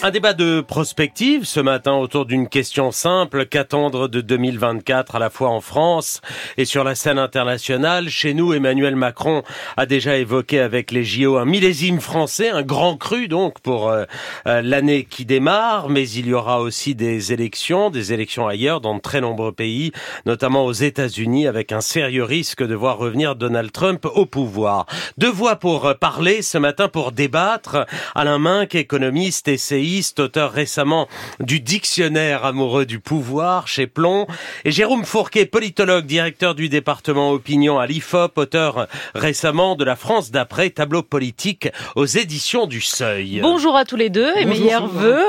Un débat de prospective ce matin autour d'une question simple, qu'attendre de 2024 à la fois en France et sur la scène internationale. Chez nous, Emmanuel Macron a déjà évoqué avec les JO un millésime français, un grand cru donc pour euh, euh, l'année qui démarre, mais il y aura aussi des élections, des élections ailleurs dans de très nombreux pays, notamment aux États-Unis avec un sérieux risque de voir revenir Donald Trump au pouvoir. Deux voix pour parler ce matin pour débattre. Alain Minck, économiste, essayiste, auteur récemment du Dictionnaire amoureux du pouvoir chez Plomb, et Jérôme Fourquet, politologue, directeur du département opinion à l'IFOP, auteur récemment de La France d'après, tableau politique aux éditions du Seuil. Bonjour à tous les deux et meilleurs vœux.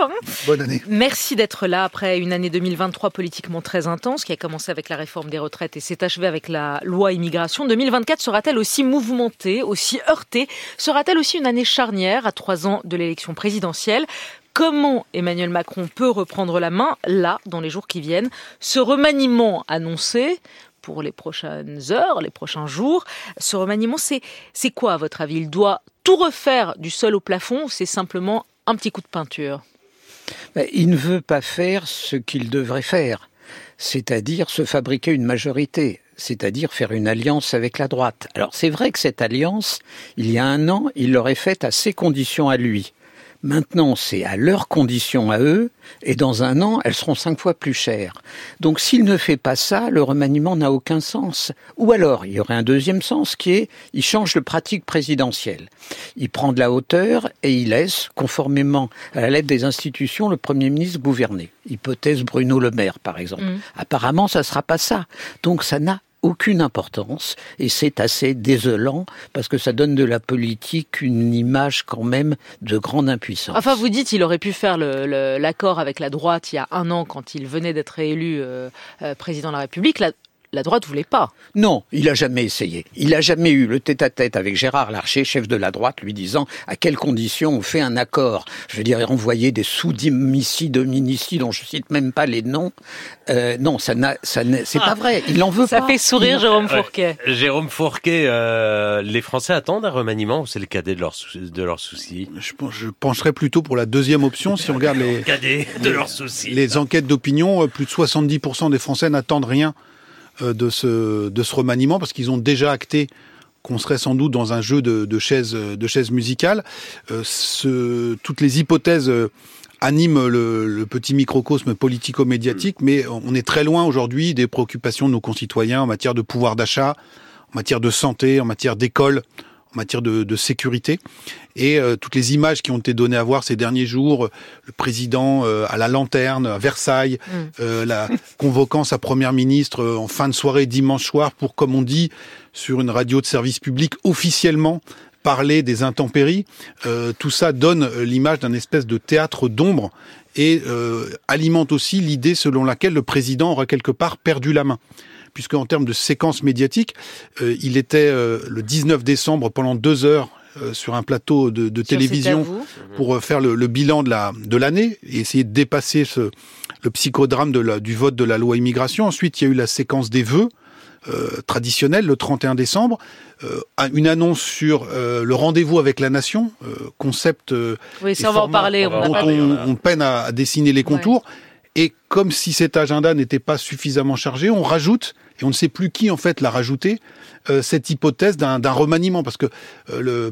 Bonne année. Merci d'être là après une année 2023 politiquement très intense qui a commencé avec la réforme des retraites et s'est achevée avec la loi immigration. 2024 sera-t-elle aussi mouvementée, aussi heurtée? Sera-t-elle aussi une année charnière à trois ans de l'élection présidentielle? Comment Emmanuel Macron peut reprendre la main là, dans les jours qui viennent. Ce remaniement annoncé pour les prochaines heures, les prochains jours, ce remaniement, c'est, quoi à votre avis? Il doit tout refaire du sol au plafond ou c'est simplement un petit coup de peinture? Ben, Il ne veut pas faire ce qu'il devrait faire, c'est-à-dire se fabriquer une majorité c'est-à-dire faire une alliance avec la droite. Alors c'est vrai que cette alliance, il y a un an, il l'aurait faite à ses conditions à lui. Maintenant, c'est à leurs conditions à eux, et dans un an, elles seront cinq fois plus chères. Donc s'il ne fait pas ça, le remaniement n'a aucun sens. Ou alors, il y aurait un deuxième sens qui est, il change de pratique présidentielle. Il prend de la hauteur et il laisse, conformément à la lettre des institutions, le Premier ministre gouverner. Hypothèse Bruno Le Maire, par exemple. Mm. Apparemment, ça ne sera pas ça. Donc ça n'a aucune importance et c'est assez désolant parce que ça donne de la politique une image quand même de grande impuissance. Enfin, vous dites il aurait pu faire l'accord avec la droite il y a un an quand il venait d'être élu euh, euh, président de la République droite voulait pas. Non, il a jamais essayé. Il a jamais eu le tête-à-tête avec Gérard Larcher, chef de la droite, lui disant à quelles conditions on fait un accord. Je veux dire, envoyer des sous-domiciles, domiciles dont je cite même pas les noms. Euh, non, ça n'a, ça c'est pas vrai. Il en veut ça pas. Ça fait sourire Jérôme Fourquet. Jérôme Fourquet, euh, les Français attendent un remaniement ou c'est le cadet de leurs de leurs soucis? Je, je pencherais plutôt pour la deuxième option si on regarde les cadet de leurs soucis. Les enquêtes d'opinion, euh, plus de 70% des Français n'attendent rien de ce, de ce remaniement parce qu'ils ont déjà acté qu'on serait sans doute dans un jeu de, de chaises de musicales. Euh, toutes les hypothèses euh, animent le petit microcosme politico-médiatique, mais on est très loin aujourd'hui des préoccupations de nos concitoyens en matière de pouvoir d'achat, en matière de santé, en matière d'école, en matière de, de sécurité. Et euh, toutes les images qui ont été données à voir ces derniers jours, euh, le président euh, à la lanterne à Versailles, mm. la convoquant sa première ministre en fin de soirée dimanche soir pour, comme on dit sur une radio de service public, officiellement parler des intempéries, tout ça donne l'image d'un espèce de théâtre d'ombre et alimente aussi l'idée selon laquelle le président aura quelque part perdu la main puisque en termes de séquence médiatique, euh, il était euh, le 19 décembre pendant deux heures euh, sur un plateau de, de télévision pour faire le, le, bilan de la de l'année et essayer de dépasser ce, le psychodrame de la, du vote de la loi immigration. Ensuite, il y a eu la séquence des vœux. Euh, traditionnelle le 31 décembre, euh, une annonce sur euh, le rendez-vous avec la nation, concept oui, ça on va en parler, on, dont on, on, peine à, à dessiner les contours. Ouais. Et comme si cet agenda n'était pas suffisamment chargé, on rajoute, et on ne sait plus qui en fait l'a rajouté, euh, cette hypothèse d'un remaniement, parce que euh,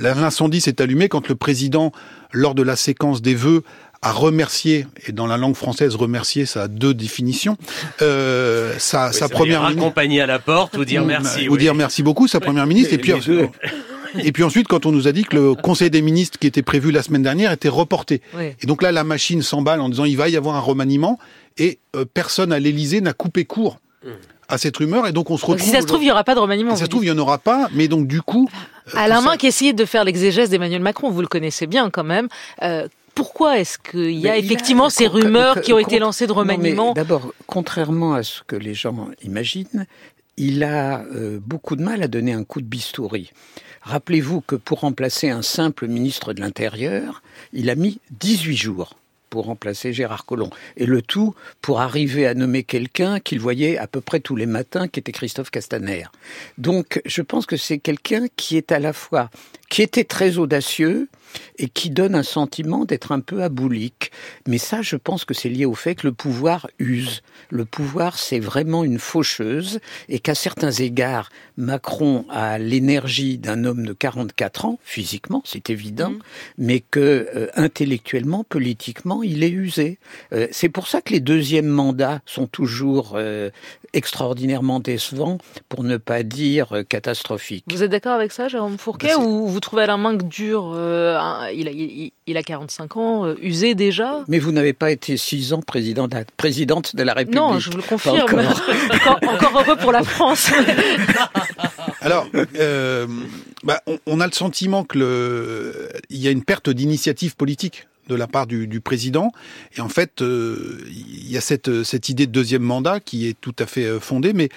l'incendie le, s'est allumé quand le président, lors de la séquence des vœux, a remercié, et dans la langue française, remercier, ça a deux définitions, euh, sa, oui, sa première ministre... accompagner à la porte ou dire merci. Ou oui. dire merci beaucoup, sa première ministre, et puis... Et puis ensuite, quand on nous a dit que le Conseil des ministres qui était prévu la semaine dernière était reporté. Oui. Et donc là, la machine s'emballe en disant il va y avoir un remaniement et euh, personne à l'Élysée n'a coupé court. Mmh à cette rumeur et donc on se retrouve. Donc si ça se trouve, il n'y aura pas de remaniement. Si ça se trouve, il n'y en aura pas, mais donc du coup. Euh, Alain Minc essayait de faire l'exégèse d'Emmanuel Macron, vous le connaissez bien quand même. Euh, pourquoi est-ce qu'il y a mais effectivement a, ces rumeurs qui ont été lancées de remaniement D'abord, contrairement à ce que les gens imaginent, il a euh, beaucoup de mal à donner un coup de bistouri. Rappelez-vous que pour remplacer un simple ministre de l'Intérieur, il a mis 18 jours pour remplacer Gérard Collomb. Et le tout pour arriver à nommer quelqu'un qu'il voyait à peu près tous les matins, qui était Christophe Castaner. Donc je pense que c'est quelqu'un qui est à la fois qui était très audacieux et qui donne un sentiment d'être un peu aboulique. Mais ça, je pense que c'est lié au fait que le pouvoir use. Le pouvoir, c'est vraiment une faucheuse et qu'à certains égards, Macron a l'énergie d'un homme de 44 ans, physiquement, c'est évident, mmh. mais que euh, intellectuellement, politiquement, il est usé. Euh, c'est pour ça que les deuxièmes mandats sont toujours euh, extraordinairement décevants, pour ne pas dire catastrophiques. Vous êtes d'accord avec ça, Jérôme Fourquet, bah, ou vous trouvez la manque dure il, a, il, a 45 ans, euh, usé déjà. Mais vous n'avez pas été 6 ans président présidente de la République. Non, je vous le confirme. Encore, encore, heureux pour la France. Alors, euh, bah, on, a le sentiment que le, il y a une perte d'initiative politique de la part du, président. Et en fait, euh, il y a cette, cette idée de deuxième mandat qui est tout à fait fondée, mais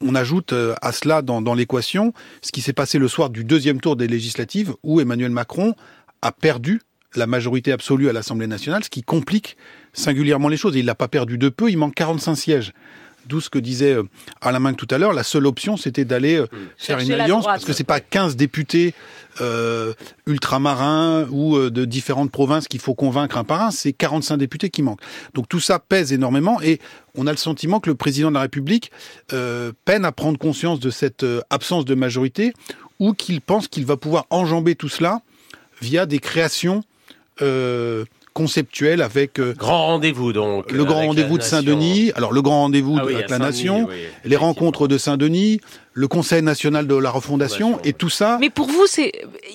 on ajoute à cela dans, dans l'équation ce qui s'est passé le soir du deuxième tour des législatives où Emmanuel Macron a perdu la majorité absolue à l'Assemblée nationale, ce qui complique singulièrement les choses. il l'a pas perdu de peu, il manque 45 sièges. D'où ce que disait euh, Alain Minc tout à l'heure, la seule option c'était d'aller euh, faire une alliance, parce que c'est pas 15 députés euh, ultramarins ou de différentes provinces qu'il faut convaincre un par un, c'est 45 députés qui manquent. Donc tout ça pèse énormément et on a le sentiment que le président de la République peine à prendre conscience de cette absence de majorité ou qu'il pense qu'il va pouvoir enjamber tout cela via des créations euh, conceptuelles avec euh, grand rendez-vous donc le grand rendez-vous de Saint-Denis. Alors le grand rendez-vous ah avec la nation les rencontres de Saint-Denis le Conseil national de la refondation et tout ça. Mais pour vous c'est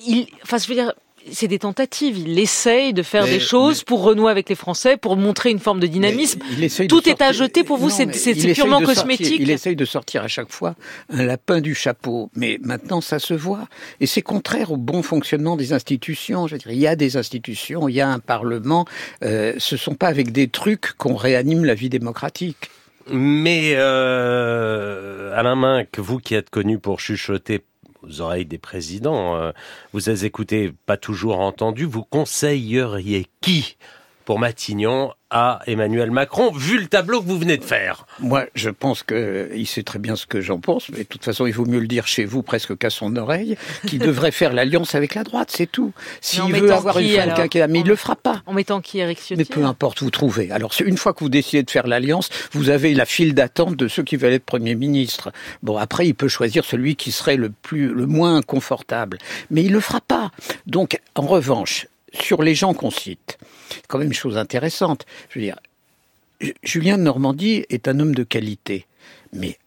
il enfin je veux dire c'est des tentatives. Il essaye de faire des choses pour renouer avec les Français, pour montrer une forme de dynamisme. Tout est à jeter pour vous, c'est purement cosmétique. il essaye de sortir à chaque fois un lapin du chapeau, mais maintenant ça se voit. Et c'est contraire au bon fonctionnement des institutions. Je veux dire, il y a des institutions, il y a un Parlement. Euh, ce sont pas avec des trucs qu'on réanime la vie démocratique. Mais euh, Alain que vous qui êtes connu pour chuchoter aux oreilles des présidents, euh, vous avez écouté, pas toujours entendu, vous conseilleriez qui? Pour Matignon à Emmanuel Macron, vu le tableau que vous venez de faire Moi, je pense qu'il sait très bien ce que j'en pense, mais de toute façon, il vaut mieux le dire chez vous presque qu'à son oreille, qu'il devrait faire l'alliance avec la droite, c'est tout. S'il veut avoir une fin de quinquennat, mais il le fera pas. En mettant qui, Eric Ciotti Mais peu importe, vous trouvez. Alors, une fois que vous décidez de faire l'alliance, vous avez la file d'attente de ceux qui veulent être Premier ministre. Bon, après, il peut choisir celui qui serait le plus, le moins confortable. Mais il le fera pas. Donc, en revanche, sur les gens qu'on cite, quand même une chose intéressante. Je veux dire, Julien de Normandie est un homme de qualité, mais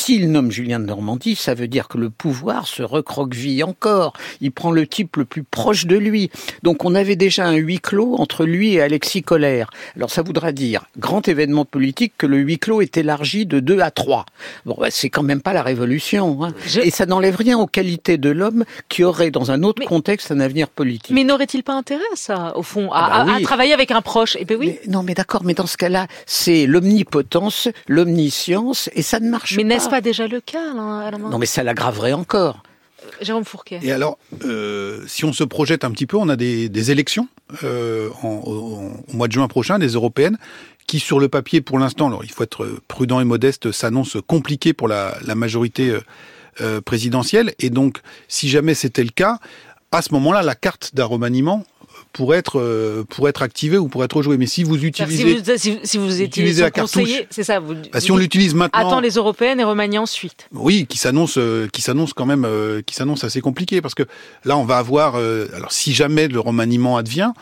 s'il nomme Julien de Normandie, ça veut dire que le pouvoir se recroqueville encore. Il prend le type le plus proche de lui. Donc on avait déjà un huis clos entre lui et Alexis Colère. Alors ça voudra dire, grand événement politique, que le huis clos est élargi de 2 à 3. Bon, bah, c'est quand même pas la révolution. Hein. Et ça n'enlève rien aux qualités de l'homme qui aurait, dans un autre contexte, un avenir politique. Mais n'aurait-il pas intérêt à ça, au fond, à, ah bah travailler avec un proche? Eh ben oui. non, mais d'accord, mais dans ce cas-là, c'est l'omnipotence, l'omniscience, et ça ne marche pas. N'est-ce pas déjà le cas, Non, mais ça l'aggraverait encore. Euh, Jérôme Fourquet. Et alors, euh, si on se projette un petit peu, on a des, élections euh, au, mois de juin prochain, des européennes, qui sur le papier, pour l'instant, alors il faut être prudent et modeste, s'annoncent compliquées pour la, la majorité présidentielle. Et donc, si jamais c'était le cas, à ce moment-là, la carte d'un remaniement pour être euh, pour être activé ou pour être joué. Mais si vous utilisez si vous, si, vous utilisez la conseiller, c'est ça. Vous, bah, si on l'utilise maintenant, attends les européennes et remanie ensuite. Oui, qui s'annonce euh, qui s'annonce quand même euh, qui s'annonce assez compliqué parce que là on va avoir alors si jamais le remaniement advient.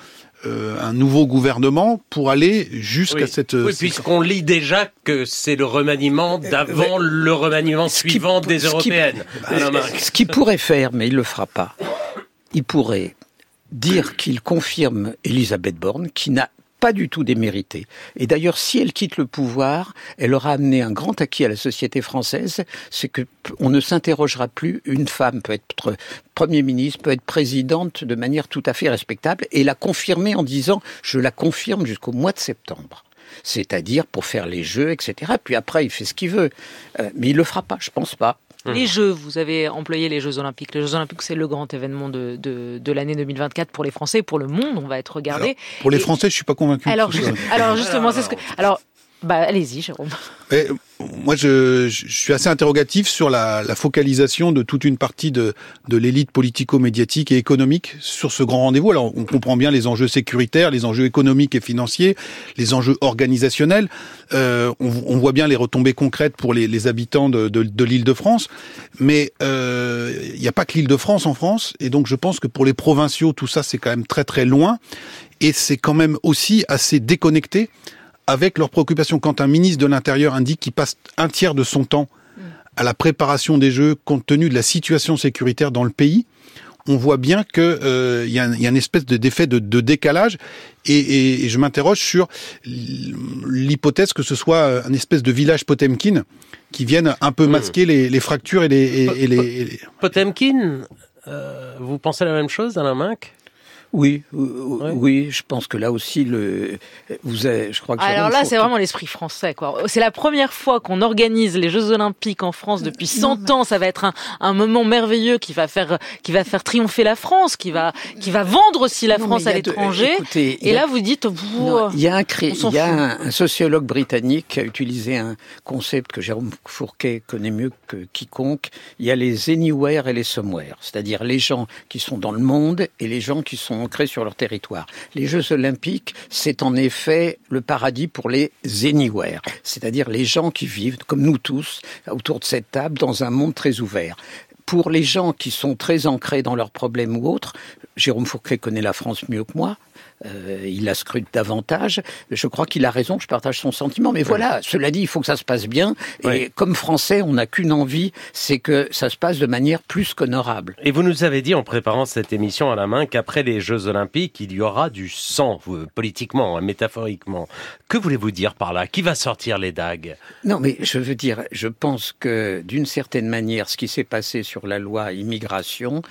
un nouveau gouvernement pour aller jusqu'à cette. Oui, puisqu'on lit déjà que c'est le remaniement d'avant le remaniement suivant des européennes. ce qu'il pourrait faire, mais il le fera pas. Il pourrait dire qu'il confirme Elisabeth Borne, qui n'a pas du tout démérité. Et d'ailleurs, si elle quitte le pouvoir, elle aura amené un grand acquis à la société française, c'est que on ne s'interrogera plus. Une femme peut être premier ministre, peut être présidente de manière tout à fait respectable, et l'a confirmé en disant je la confirme jusqu'au mois de septembre c'est-à-dire pour faire les jeux, etc. Puis après, il fait ce qu'il veut. Euh, mais il le fera pas, je pense pas. Mmh. Les Jeux, vous avez employé les Jeux Olympiques. Les Jeux Olympiques, c'est le grand événement de, de, l'année 2024 pour les Français, pour le monde. On va être regardé. pour les Français, je suis pas convaincu. Alors, alors justement, c'est ce que. Alors, Bah, allez-y, Jérôme. moi, je, suis assez interrogatif sur la, focalisation de toute une partie de, de l'élite politico-médiatique et économique sur ce grand rendez-vous. Alors, on comprend bien les enjeux sécuritaires, les enjeux économiques et financiers, les enjeux organisationnels. Euh, on, voit bien les retombées concrètes pour les, habitants de, de, de l'Île-de-France. Mais euh, il n'y a pas que l'Île-de-France en France. Et donc, je pense que pour les provinciaux, tout ça, c'est quand même très très loin. Et c'est quand même aussi assez déconnecté avec leurs préoccupations. Quand un ministre de l'Intérieur indique qu'il passe un tiers de son temps à la préparation des Jeux compte tenu de la situation sécuritaire dans le pays, on voit bien qu'il euh, y, y, a une espèce de d'effet de, de, décalage. Et, et, et je m'interroge sur l'hypothèse que ce soit un espèce de village Potemkin qui vienne un peu masquer les, les fractures et les... Et, les... Potemkin, euh, vous pensez la même chose, Alain Minck? Oui, oui, oui, je pense que là aussi, le, vous avez, je crois que alors là, c'est vraiment l'esprit français, quoi. C'est la première fois qu'on organise les Jeux Olympiques en France depuis 100 mais... ans. Ça va être un, un, moment merveilleux qui va faire, qui va faire triompher la France, qui va, qui va vendre aussi la non, France à l'étranger. Et là, vous dites, vous, il y a un, cré... il y a un, un, sociologue britannique qui a utilisé un concept que Jérôme Fourquet connaît mieux que quiconque. Il y a les anywhere et les somewhere, c'est-à-dire les gens qui sont dans le monde et les gens qui sont ancrés sur leur territoire. Les Jeux olympiques, c'est en effet le paradis pour les anywhere, c'est-à-dire les gens qui vivent, comme nous tous, autour de cette table, dans un monde très ouvert pour les gens qui sont très ancrés dans leurs problèmes ou autres, Jérôme Fourquet connaît la France mieux que moi, euh, il la scrute davantage. Je crois qu'il a raison, je partage son sentiment. Mais voilà, cela dit, il faut que ça se passe bien. Et comme Français, on n'a qu'une envie, c'est que ça se passe de manière plus qu'honorable. Et vous nous avez dit en préparant cette émission à la main qu'après les Jeux Olympiques, il y aura du sang, politiquement, hein, métaphoriquement. Que voulez-vous dire par là? Qui va sortir les dagues? Non, mais je veux dire, je pense que d'une certaine manière, ce qui s'est passé sur la loi immigration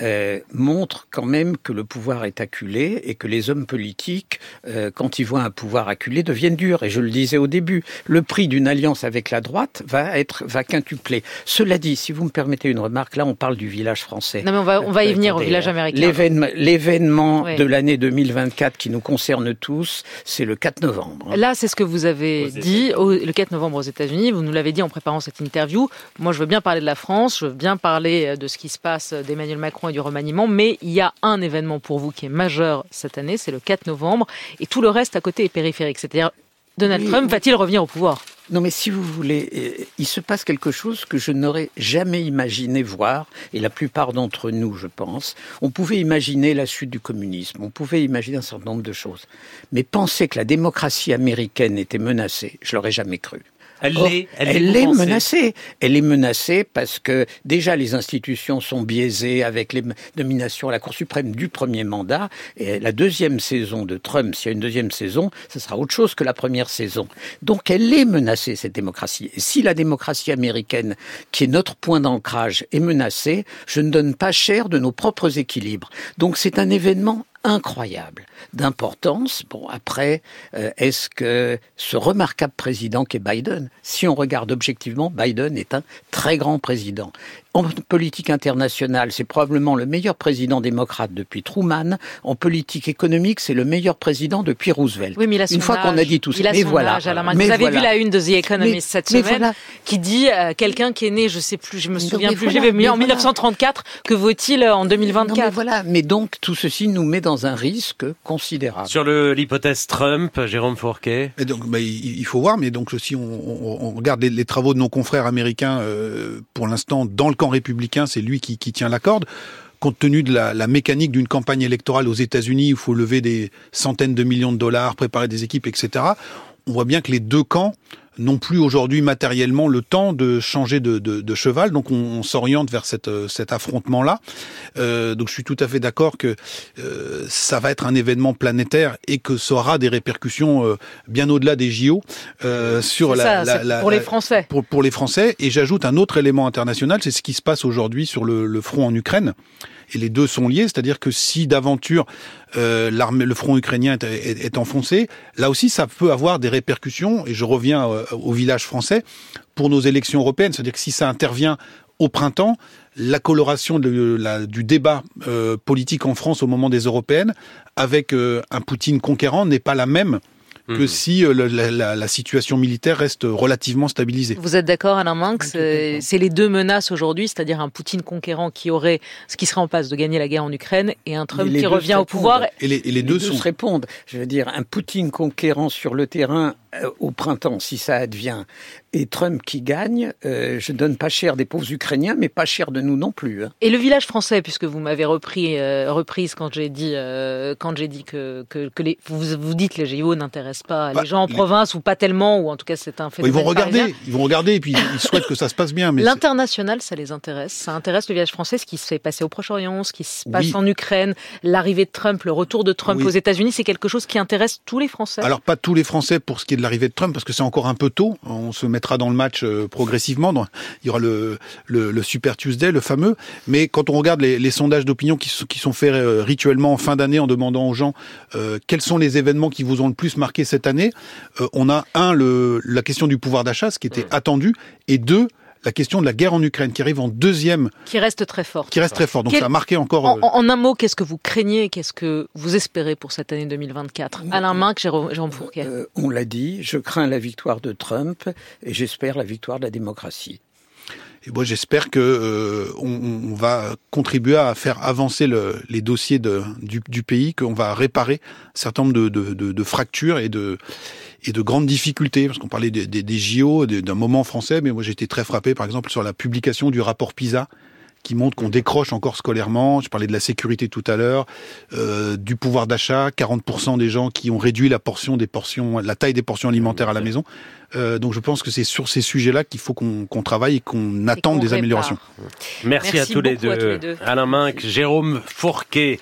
euh, montre quand même que le pouvoir est acculé et que les hommes politiques, euh, quand ils voient un pouvoir acculé, deviennent durs. Et je le disais au début, le prix d'une alliance avec la droite va être va quintupler. Cela dit, si vous me permettez une remarque, là on parle du village français. Non mais on va on va y venir au village américain. L'événement l'événement oui. de l'année 2024 qui nous concerne tous, c'est le 4 novembre. Là, c'est ce que vous avez dit au, le 4 novembre aux États-Unis. Vous nous l'avez dit en préparant cette interview. Moi, je veux bien parler de la France, je veux bien parler de ce qui se passe d'Emmanuel Macron et du remaniement, mais il y a un événement pour vous qui est majeur cette année, c'est le 4 novembre, et tout le reste à côté est périphérique. C'est-à-dire, Donald oui, Trump va-t-il revenir au pouvoir? Non, mais si vous voulez, il se passe quelque chose que je n'aurais jamais imaginé voir, et la plupart d'entre nous, je pense. On pouvait imaginer la chute du communisme, on pouvait imaginer un certain nombre de choses. Mais penser que la démocratie américaine était menacée, je l'aurais jamais cru. Elle l'est, elle, elle est menacée. Elle est menacée parce que déjà les institutions sont biaisées avec les nominations à la Cour suprême du premier mandat et la deuxième saison de Trump, s'il y a une deuxième saison, ce sera autre chose que la première saison. Donc elle est menacée cette démocratie. Et si la démocratie américaine, qui est notre point d'ancrage, est menacée, je ne donne pas cher de nos propres équilibres. Donc c'est un événement incroyable d'importance. Bon, après, euh, est-ce que ce remarquable président qu'est Biden, si on regarde objectivement, Biden est un très grand président. En politique internationale, c'est probablement le meilleur président démocrate depuis Truman. En politique économique, c'est le meilleur président depuis Roosevelt. Oui, mais il a Une fois qu'on a dit tout ça, mais voilà. Âge, mais vous avez voilà. vu la une de The Economist mais, cette semaine voilà. qui dit euh, quelqu'un qui est né, je sais plus, je me souviens plus, voilà, mais en 1934, que vaut-il en 2024 non, mais Voilà, mais donc tout ceci nous met dans un risque considérable. Sur l'hypothèse Trump, Jérôme Fourquet? Et donc, bah, il, il, faut voir, mais donc si on, on, on regarde les, les, travaux de nos confrères américains, euh, pour l'instant dans le camp républicain, c'est lui qui, tient la corde. Compte tenu de la, la mécanique d'une campagne électorale aux États-Unis, où il faut lever des centaines de millions de dollars, préparer des équipes, etc., on voit bien que les deux camps n'ont plus aujourd'hui matériellement le temps de changer de, de, de cheval, donc on, on s'oriente vers cette, cet affrontement-là. Euh, donc je suis tout à fait d'accord que euh, ça va être un événement planétaire et que ça aura des répercussions euh, bien au-delà des JO euh, sur la, ça, la, la, pour les Français. Pour, pour les Français. Et j'ajoute un autre élément international, c'est ce qui se passe aujourd'hui sur le, le front en Ukraine et les deux sont liés, c'est-à-dire que si d'aventure euh, le front ukrainien est, enfoncé, là aussi ça peut avoir des répercussions. Et je reviens euh, au village français pour nos élections européennes, c'est-à-dire que si ça intervient au printemps, la coloration du débat euh, politique en France au moment des européennes, avec euh, un Poutine conquérant, n'est pas la même que si euh, la, la, la, situation militaire reste relativement stabilisée. Vous êtes d'accord, Alain Minx C'est les deux menaces aujourd'hui, c'est-à-dire un Poutine conquérant qui aurait, ce qui serait en passe de gagner la guerre en Ukraine, et un Trump qui revient au pouvoir. Et les, et les, deux, sont... se répondent. Je veux dire, un Poutine conquérant sur le terrain euh, au printemps, si ça advient, et Trump qui gagne, euh, je donne pas cher des pauvres Ukrainiens, mais pas cher de nous non plus. Hein. Et le village français, puisque vous m'avez repris euh, reprise quand j'ai dit euh, quand j'ai dit que, que, que les, vous, vous dites les JO n'intéressent pas bah, les gens en les... province ou pas tellement, ou en tout cas c'est un phénomène. Ils vont regarder, parisien. ils vont regarder et puis ils souhaitent que ça se passe bien. Mais l'international, ça les intéresse. Ça intéresse le village français, ce qui se fait passer au Proche-Orient, ce qui se passe oui. en Ukraine, l'arrivée de Trump, le retour de Trump oui. aux États-Unis, c'est quelque chose qui intéresse tous les Français. Alors pas tous les Français pour ce qui est de l'arrivée de Trump, parce que c'est encore un peu tôt. On se mettra dans le match euh, progressivement. Il y aura le, le, le, Super Tuesday, le fameux. Mais quand on regarde les, les sondages d'opinion qui, qui, sont faits euh, rituellement en fin d'année en demandant aux gens euh, quels sont les événements qui vous ont le plus marqué cette année, euh, on a un le, la question du pouvoir d'achat, ce qui était mmh. attendu, et deux la question de la guerre en Ukraine qui arrive en deuxième. Qui reste très forte. Qui reste très fort. Donc Quel... ça a marqué encore. En, en un mot, qu'est-ce que vous craignez Qu'est-ce que vous espérez pour cette année 2024 Alain Minck, Jérôme, Jérôme Fourquet. Euh, on l'a dit, je crains la victoire de Trump et j'espère la victoire de la démocratie. Et moi, j'espère que euh, on, on, va contribuer à faire avancer le, les dossiers de, du, du, pays, qu'on va réparer un certain nombre de, de, de, fractures et de et de grandes difficultés, parce qu'on parlait des, des, des JO, d'un moment français, mais moi j'ai été très frappé, par exemple, sur la publication du rapport PISA, qui montre qu'on décroche encore scolairement. Je parlais de la sécurité tout à l'heure, euh, du pouvoir d'achat, 40% des gens qui ont réduit la portion des portions, la taille des portions alimentaires à la maison. Euh, donc je pense que c'est sur ces sujets-là qu'il faut qu'on qu travaille et qu'on attende des répare. améliorations. Merci, Merci à, tous à, tous les deux. Alain Minck, Jérôme Fourquet.